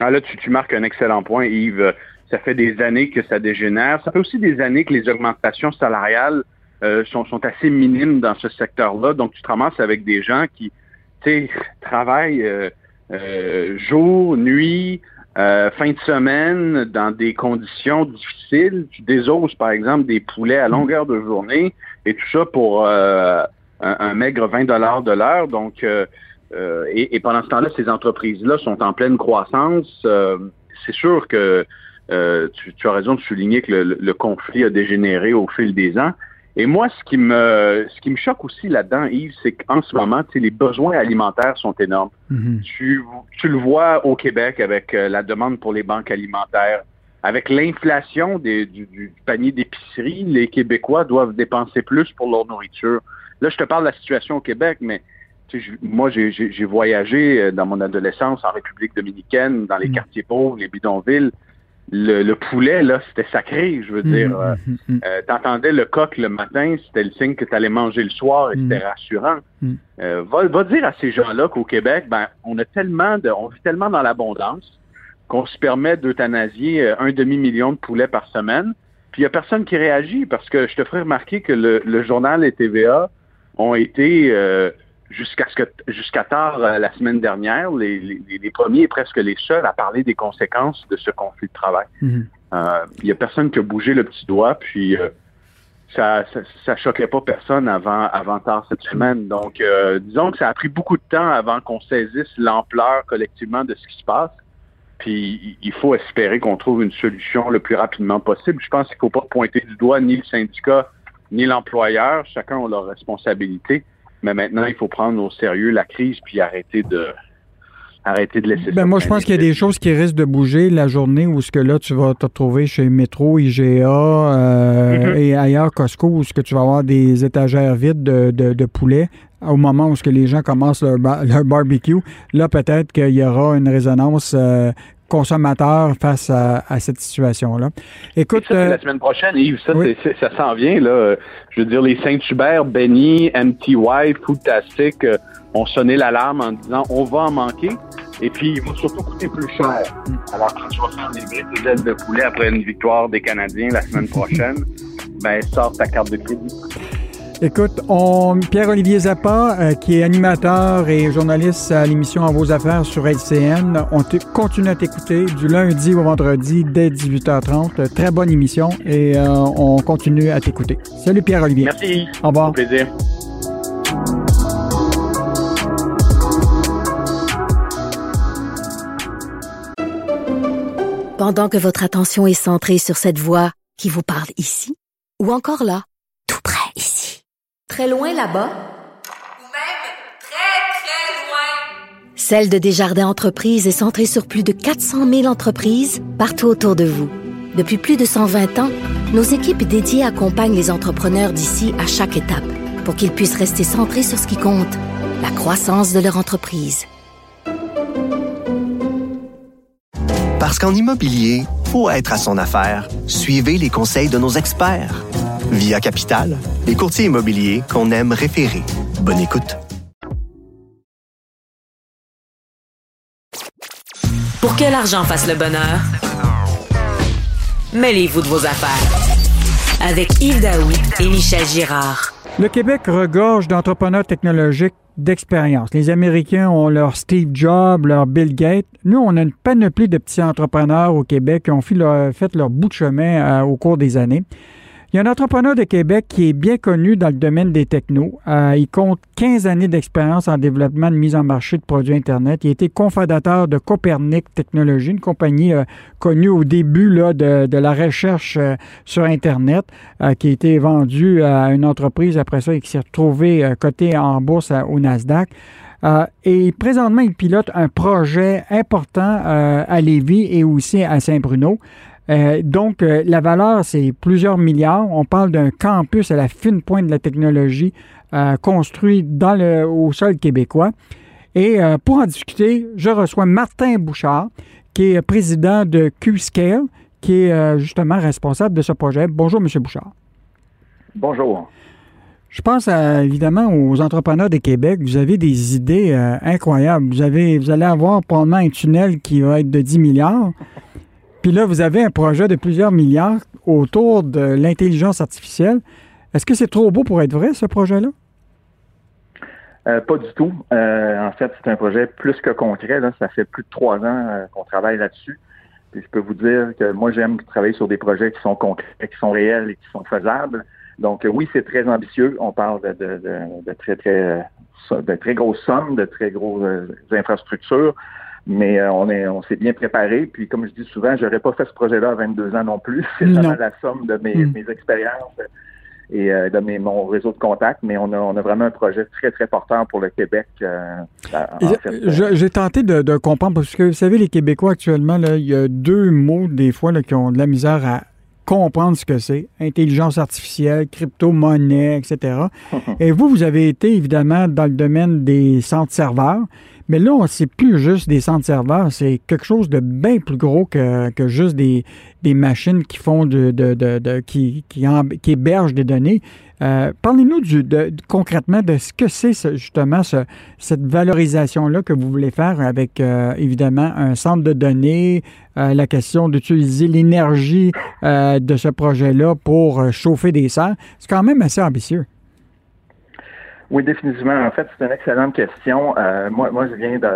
Ah là, tu, tu marques un excellent point, Yves. Ça fait des années que ça dégénère. Ça fait aussi des années que les augmentations salariales euh, sont, sont assez minimes dans ce secteur-là. Donc, tu te ramasses avec des gens qui, tu sais, travaillent euh, euh, jour, nuit, euh, fin de semaine, dans des conditions difficiles. Tu désoses, par exemple, des poulets à longueur de journée et tout ça pour euh, un, maigre 20 dollars de l'heure. Donc, euh, euh, et, et pendant ce temps-là, ces entreprises-là sont en pleine croissance. Euh, c'est sûr que euh, tu, tu as raison de souligner que le, le conflit a dégénéré au fil des ans. Et moi, ce qui me, ce qui me choque aussi là-dedans, Yves, c'est qu'en ce moment, les besoins alimentaires sont énormes. Mhm. Tu, tu le vois au Québec avec euh, la demande pour les banques alimentaires. Avec l'inflation du, du panier d'épicerie, les Québécois doivent dépenser plus pour leur nourriture. Là, je te parle de la situation au Québec, mais je- moi, j'ai- voyagé euh, dans mon adolescence en République dominicaine, dans les Mm. quartiers pauvres, les bidonvilles. Le, le poulet, là, c'était sacré, je veux dire. Euh, Mhm, mhm, euh, T'entendais le coq le matin, c'était le signe que tu allais manger le soir et c'était rassurant. Euh, va, va dire à ces gens-là qu'au Québec, ben, on a tellement de, on vit tellement dans l'abondance qu'on se permet d'euthanasier euh, un demi-million de poulets par semaine. Puis il n'y a personne qui réagit parce que je te ferai remarquer que le, le journal et TVA ont été euh, jusqu'à ce que jusqu'à tard euh, la semaine dernière, les, les, les premiers et presque les seuls à parler des conséquences de ce conflit de travail. mhm. Euh, Il y a personne qui a bougé le petit doigt, puis euh, ça, ça, ça choquait pas personne avant, avant tard cette semaine. Donc, euh, disons que ça a pris beaucoup de temps avant qu'on saisisse l'ampleur collectivement de ce qui se passe. Puis, il- il faut espérer qu'on trouve une solution le plus rapidement possible. Je pense qu'il faut pas pointer du doigt ni le syndicat ni l'employeur. Chacun a leur responsabilité. Mais maintenant, il faut prendre au sérieux la crise puis arrêter de arrêter de laisser ça Ben moi, je pense qu'il y a des choses qui risquent de bouger la journée où ce que là, tu vas te retrouver chez Métro, IGA euh, Mhm. et ailleurs, Costco, où ce que tu vas avoir des étagères vides de, de, de poulet au moment où ce que les gens commencent leur, ba- leur barbecue. Là, peut-être qu'il y aura une résonance euh, consommateur face à, à cette situation-là. Écoute, Ça, euh, la semaine prochaine, Yves. Ça, oui. s'en vient. Là. Je veux dire, les Saint-Hubert, Benny, MTY, Foodtastic euh, ont sonné l'alarme en disant on va en manquer. Et puis, ils vont surtout coûter plus cher. Alors, quand tu vas faire des briques d'ailes de poulet après une victoire des Canadiens la semaine prochaine, ben, sors ta carte de crédit. Écoute, on, Pierre-Olivier Zappa, euh, qui est animateur et journaliste à l'émission En vos affaires sur LCN, on te- continue à t'écouter du lundi au vendredi dès 18h30. Euh, Très bonne émission et euh, on continue à t'écouter. Salut Pierre-Olivier. Merci. Au revoir. Au plaisir. Pendant que votre attention est centrée sur cette voix qui vous parle ici, ou encore là, très loin là-bas, Ou même très, très loin. Celle de Desjardins Entreprises est centrée sur plus de 400 000 entreprises partout autour de vous. Depuis plus de 120 ans, nos équipes dédiées accompagnent les entrepreneurs d'ici à chaque étape pour qu'ils puissent rester centrés sur ce qui compte, la croissance de leur entreprise. Parce qu'en immobilier, pour être à son affaire, suivez les conseils de nos experts. Via Capital, les courtiers immobiliers qu'on aime référer. Bonne écoute. Pour que l'argent fasse le bonheur, mêlez-vous de vos affaires. Avec Yves Daou et Michel Girard. Le Québec regorge d'entrepreneurs technologiques d'expérience. Les Américains ont leur Steve Jobs, leur Bill Gates. Nous, on a une panoplie de petits entrepreneurs au Québec qui ont fait leur, fait leur bout de chemin euh, au cours des années. Il y a un entrepreneur de Québec qui est bien connu dans le domaine des technos. Euh, il compte 15 années d'expérience en développement de mise en marché de produits Internet. Il a été cofondateur de Copernic Technologies, une compagnie euh, connue au début de, la recherche euh, sur Internet, qui a été vendue à une entreprise après ça et qui s'est retrouvée cotée en bourse au Nasdaq. et présentement, il pilote un projet important à Lévis et aussi à Saint-Bruno. Euh, donc, euh, la valeur, c'est plusieurs milliards. On parle d'un campus à la fine pointe de la technologie euh, construit dans le, au sol québécois. Et pour en discuter, je reçois Martin Bouchard, qui est président de Q-Scale, qui est justement responsable de ce projet. Bonjour, M. Bouchard. Bonjour. Je pense évidemment aux entrepreneurs de Québec. Vous avez des idées incroyables. Vous, avez, vous allez avoir probablement un tunnel qui va être de 10 milliards. Puis là, vous avez un projet de plusieurs milliards autour de l'intelligence artificielle. Est-ce que c'est trop beau pour être vrai, ce projet-là? Euh, pas du tout. Euh, en fait, c'est un projet plus que concret. Ça fait plus de trois ans euh, qu'on travaille là-dessus. Puis je peux vous dire que moi, j'aime travailler sur des projets qui sont concrets, qui sont réels et qui sont faisables. Donc oui, c'est très ambitieux. On parle de, très, très, de très grosses sommes, de très grosses infrastructures. Mais euh, on est, on s'est bien préparé. Puis comme je dis souvent, j'aurais pas fait ce projet-là à 22 ans non plus. C'est vraiment la somme de mes, hmm. mes expériences et euh, de mes, mon réseau de contacts, mais on a, on a vraiment un projet très, très porteur pour le Québec. Euh, j'ai tenté de, de, comprendre, parce que vous savez, les Québécois actuellement, là, il y a deux mots des fois là, qui ont de la misère à comprendre ce que c'est. Intelligence artificielle, crypto-monnaie, etc. et vous, vous avez été évidemment dans le domaine des centres serveurs. Mais là, c'est plus juste des centres serveurs, c'est quelque chose de bien plus gros que, que juste des, des, machines qui font de, de, de, qui, qui, qui, hébergent des données. Euh, Parlez-nous de, concrètement de ce que c'est justement ce, cette valorisation-là que vous voulez faire avec euh, évidemment un centre de données, euh, la question d'utiliser l'énergie de ce projet-là pour chauffer des serres. C'est quand même assez ambitieux. Oui, définitivement. En fait, c'est une excellente question. Euh, moi, moi, je viens de,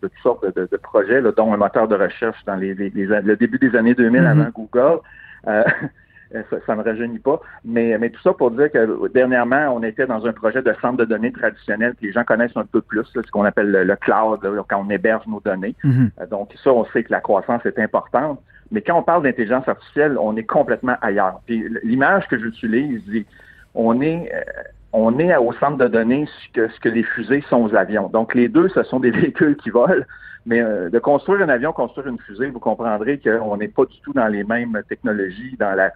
toutes sortes de, projets, dont un moteur de recherche dans les, le début des années 2000 mm-hmm. avant Google. Euh, ça, ne me rajeunit pas. Mais, mais tout ça pour dire que dernièrement, on était dans un projet de centre de données traditionnel que les gens connaissent un peu plus, ce qu'on appelle le, cloud, quand on héberge nos données. Mm-hmm. Euh, donc ça, on sait que la croissance est importante. Mais quand on parle d'intelligence artificielle, on est complètement ailleurs. Puis l'image que j'utilise, on est on est au centre de données ce que, ce que les fusées sont aux avions. Donc les deux, ce sont des véhicules qui volent. Mais euh, de construire un avion, construire une fusée, vous comprendrez qu'on n'est pas du tout dans les mêmes technologies, dans la,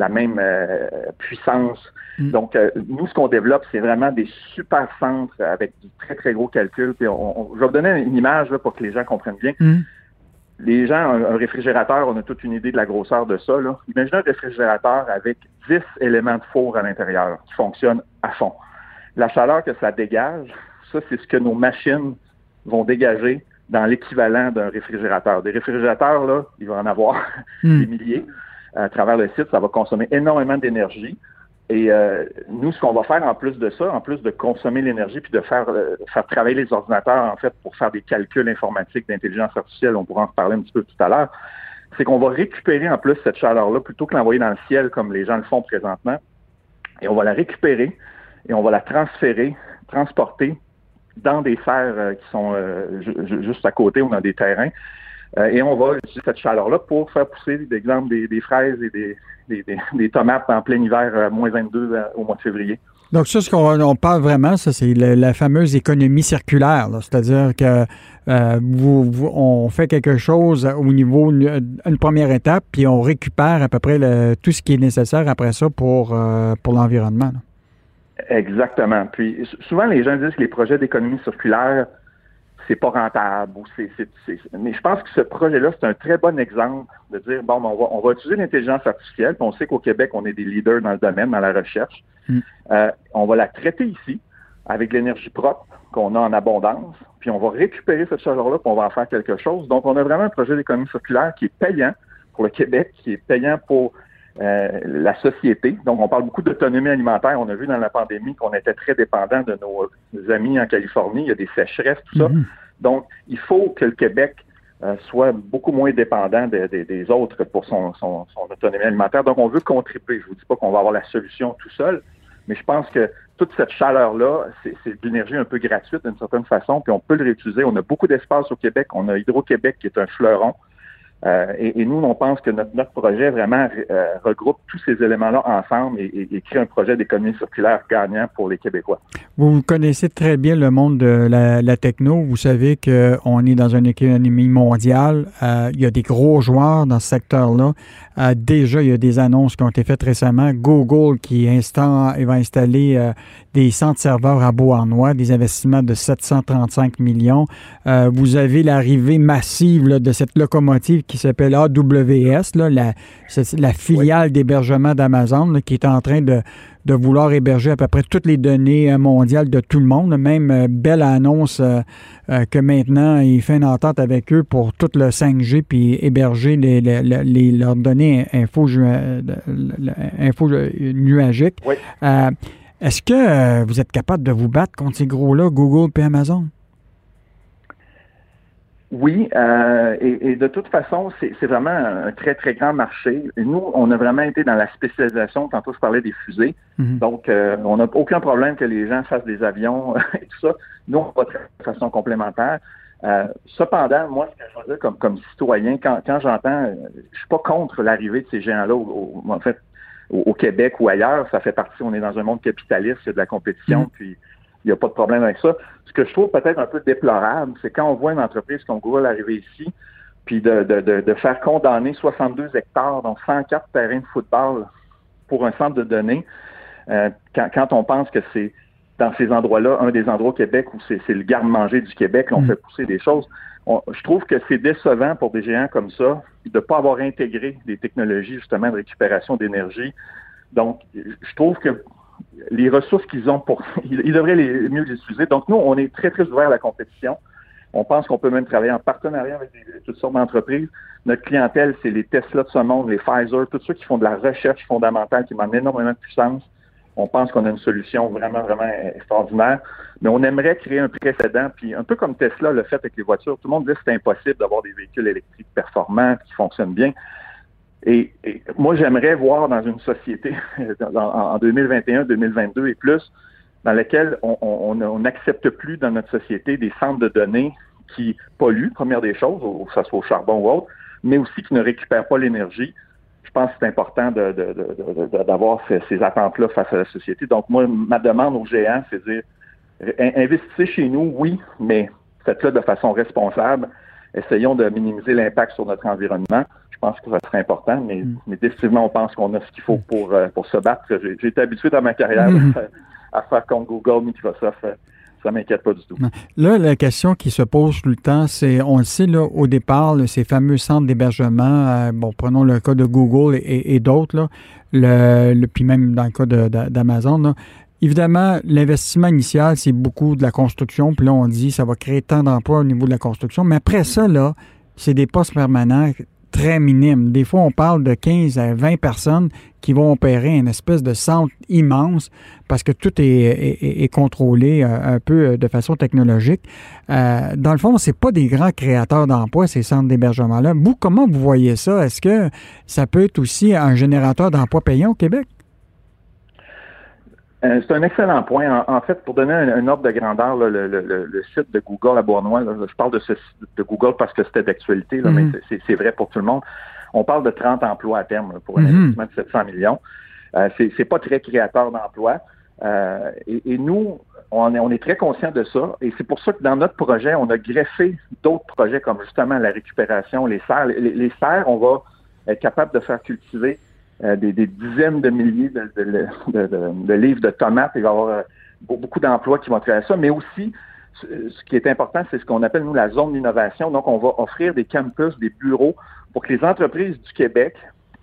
la même euh, puissance. Mm. Donc, euh, nous, ce qu'on développe, c'est vraiment des super centres avec du très, très gros calcul. Puis on, je vais vous donner une image pour que les gens comprennent bien. Mm les gens, un, réfrigérateur, on a toute une idée de la grosseur de ça. Là. Imaginez un réfrigérateur avec 10 éléments de four à l'intérieur qui fonctionnent à fond. La chaleur que ça dégage, ça, c'est ce que nos machines vont dégager dans l'équivalent d'un réfrigérateur. Des réfrigérateurs, là, il va en avoir hmm. des milliers à travers le site. Ça va consommer énormément d'énergie. Et euh, nous, ce qu'on va faire en plus de ça, en plus de consommer l'énergie puis de faire, euh, faire travailler les ordinateurs, en fait, pour faire des calculs informatiques d'intelligence artificielle, on pourra en reparler un petit peu tout à l'heure, c'est qu'on va récupérer en plus cette chaleur-là plutôt que l'envoyer dans le ciel comme les gens le font présentement. Et on va la récupérer et on va la transférer, transporter dans des serres euh, qui sont juste à côté ou dans des terrains. Et on va utiliser cette chaleur-là pour faire pousser, d'exemple, des, des fraises et des, des, tomates en plein hiver, à moins 22 euh, au mois de février. Donc ça, ce qu'on parle vraiment, ça, c'est la fameuse économie circulaire. C'est-à-dire que euh, vous, on fait quelque chose au niveau une, première étape, puis on récupère à peu près tout ce qui est nécessaire après ça pour, euh, pour l'environnement. Exactement. Puis souvent, les gens disent que les projets d'économie circulaire, c'est pas rentable. Ou c'est, Mais je pense que ce projet-là, c'est un très bon exemple de dire, bon, on va, on va utiliser l'intelligence artificielle, puis on sait qu'au Québec, on est des leaders dans le domaine, dans la recherche. Mm. Euh, on va la traiter ici avec l'énergie propre qu'on a en abondance, puis on va récupérer cette chaleur-là, puis on va en faire quelque chose. Donc, on a vraiment un projet d'économie circulaire qui est payant pour le Québec, qui est payant pour euh, la société. Donc, on parle beaucoup d'autonomie alimentaire. On a vu dans la pandémie qu'on était très dépendant de nos amis en Californie. Il y a des sécheresses, tout ça. Mhm. Donc, il faut que le Québec euh, soit beaucoup moins dépendant des autres pour son, son, autonomie alimentaire. Donc, on veut contribuer. Je vous dis pas qu'on va avoir la solution tout seul, mais je pense que toute cette chaleur-là, c'est de l'énergie un peu gratuite d'une certaine façon, puis on peut le réutiliser. On a beaucoup d'espace au Québec. On a Hydro-Québec qui est un fleuron. Euh, et, nous, on pense que notre, projet vraiment euh, regroupe tous ces éléments-là ensemble et, et, crée un projet d'économie circulaire gagnant pour les Québécois. Vous connaissez très bien le monde de la, techno. Vous savez qu'on est dans une économie mondiale. Euh, il y a des gros joueurs dans ce secteur-là. Déjà, il y a des annonces qui ont été faites récemment. Google qui va installer des centres serveurs à Beauharnois, des investissements de 735 millions. vous avez l'arrivée massive de cette locomotive qui s'appelle AWS, la filiale d'hébergement d'Amazon, qui est en train de, de, vouloir héberger à peu près toutes les données euh, mondiales de tout le monde. Même euh, Bell annonce euh, que maintenant, il fait une entente avec eux pour tout le 5G puis héberger les, les, leurs données info, info nuagiques. Est-ce que vous êtes capable de vous battre contre ces gros-là, Google et Amazon? Oui, euh, et, de toute façon, c'est vraiment un très, très grand marché. Et nous, on a vraiment été dans la spécialisation. Tantôt, je parlais des fusées. Mhm. Donc, euh, on n'a aucun problème que les gens fassent des avions et tout ça. Nous, on va de façon complémentaire. Euh, cependant, moi, ce que je veux dire comme, comme citoyen, quand, quand j'entends, je suis pas contre l'arrivée de ces géants-là, en fait, au, Québec ou ailleurs. Ça fait partie, on est dans un monde capitaliste, il y a de la compétition, mhm. puis il n'y a pas de problème avec ça. Ce que je trouve peut-être un peu déplorable, c'est quand on voit une entreprise comme Google arriver ici, puis de, de, de, faire condamner 62 hectares, donc 104 terrains de football pour un centre de données, euh, quand, quand, on pense que c'est dans ces endroits-là, un des endroits au Québec où c'est le garde-manger du Québec, on mm. fait pousser des choses. je trouve que c'est décevant pour des géants comme ça de ne pas avoir intégré des technologies justement de récupération d'énergie. Donc, je trouve que les ressources qu'ils ont pour, ils, devraient les mieux les utiliser. Donc nous, on est très très ouvert à la compétition. On pense qu'on peut même travailler en partenariat avec toutes sortes d'entreprises. Notre clientèle, c'est les Tesla de ce monde, les Pfizer, tous ceux qui font de la recherche fondamentale, qui demandent énormément de puissance. On pense qu'on a une solution vraiment, vraiment extraordinaire. Mais on aimerait créer un précédent. Puis un peu comme Tesla le fait avec les voitures, tout le monde dit que c'est impossible d'avoir des véhicules électriques performants qui fonctionnent bien. Et, moi, j'aimerais voir dans une société en 2021, 2022 et plus, dans laquelle on n'accepte plus dans notre société des centres de données qui polluent, première des choses, que ce soit au charbon ou autre, mais aussi qui ne récupèrent pas l'énergie. Je pense que c'est important d'avoir ces, attentes-là face à la société. Donc, moi, ma demande aux géants, c'est de dire, investissez chez nous, oui, mais faites-le de façon responsable. Essayons de minimiser l'impact sur notre environnement pense que ça serait important, mais, mm. mais définitivement, on pense qu'on a ce qu'il faut pour, euh, pour se battre. J'ai été habitué dans ma carrière mm. à faire contre Google, Microsoft. Euh, ça m'inquiète pas du tout. Là, la question qui se pose tout le temps, c'est, on le sait, là, au départ, ces fameux centres d'hébergement, euh, bon, prenons le cas de Google et, d'autres, le, le, puis même dans le cas d'Amazon, Évidemment, l'investissement initial, c'est beaucoup de la construction. Puis là, on dit ça va créer tant d'emplois au niveau de la construction. Mais après ça, là, c'est des postes permanents très minime. Des fois, on parle de 15 à 20 personnes qui vont opérer une espèce de centre immense parce que tout est, contrôlé euh, un peu euh, de façon technologique. Euh, dans le fond, c'est pas des grands créateurs d'emplois, ces centres d'hébergement-là. Vous, comment vous voyez ça? Est-ce que ça peut être aussi un générateur d'emplois payants au Québec? Euh, c'est un excellent point. En, fait, pour donner un, ordre de grandeur, le, site de Google à Bournois, je parle de, ce, de Google parce que c'était d'actualité, mais mhm. c'est vrai pour tout le monde. On parle de 30 emplois à terme pour un mhm. investissement de 700 millions. Euh, c'est pas très créateur d'emplois. Euh, et, nous, on est, on est très conscient de ça. Et c'est pour ça que dans notre projet, on a greffé d'autres projets comme justement la récupération, les serres. Les, les serres, on va être capable de faire cultiver euh, des, dizaines de milliers de, livres de tomates. Il va y avoir euh, beaucoup d'emplois qui vont créer ça, mais aussi, ce qui est important, c'est ce qu'on appelle, nous, la zone d'innovation. Donc, on va offrir des campus, des bureaux pour que les entreprises du Québec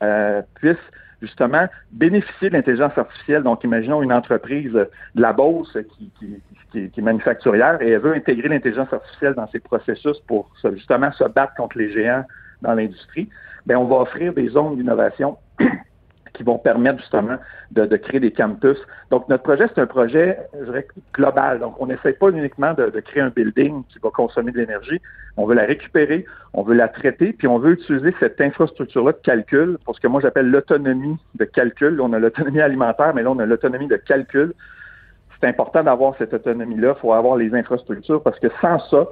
euh, puissent justement bénéficier de l'intelligence artificielle. Donc, imaginons une entreprise de la Beauce qui, qui, qui, est manufacturière et elle veut intégrer l'intelligence artificielle dans ses processus pour justement se battre contre les géants dans l'industrie. Bien, on va offrir des zones d'innovation qui vont permettre justement de, créer des campus. Donc, notre projet, c'est un projet, je dirais, global. Donc, on n'essaie pas uniquement de, créer un building qui va consommer de l'énergie. On veut la récupérer, on veut la traiter, puis on veut utiliser cette infrastructure-là de calcul pour ce que moi j'appelle l'autonomie de calcul. on a l'autonomie alimentaire, mais là, on a l'autonomie de calcul. C'est important d'avoir cette autonomie-là. Il faut avoir les infrastructures parce que sans ça,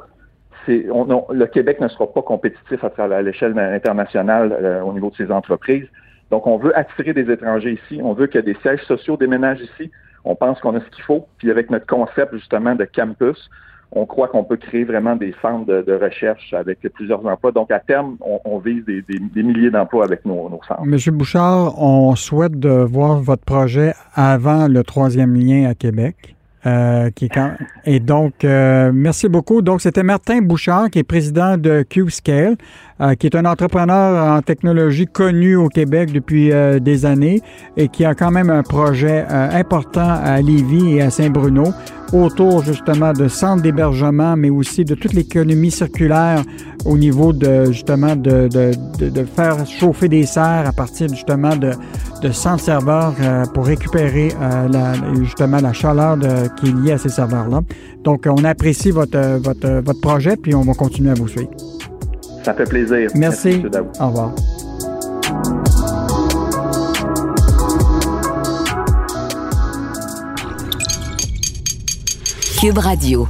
le Québec ne sera pas compétitif à, l'échelle internationale euh, au niveau de ses entreprises. Donc, on veut attirer des étrangers ici. On veut que des sièges sociaux déménagent ici. On pense qu'on a ce qu'il faut. Puis avec notre concept justement de campus, on croit qu'on peut créer vraiment des centres de, recherche avec plusieurs emplois. Donc, à terme, on, vise des, milliers d'emplois avec nos, nos, centres. Monsieur Bouchard, on souhaite de voir votre projet avant le troisième lien à Québec. Euh, Et donc, euh, merci beaucoup. Donc, c'était Martin Bouchard, qui est président de Q-Scale, euh, qui est un entrepreneur en technologie connu au Québec depuis des années et qui a quand même un projet important à Lévis et à Saint-Bruno autour justement de centres d'hébergement, mais aussi de toute l'économie circulaire au niveau de justement de, de, de, faire chauffer des serres à partir justement de, de centres serveurs euh, pour récupérer euh, la, justement la chaleur qui est liée à ces serveurs-là. Donc, on apprécie votre, votre, votre projet, puis on va continuer à vous suivre. Ça fait plaisir. Merci. Merci Au revoir. Cube Radio.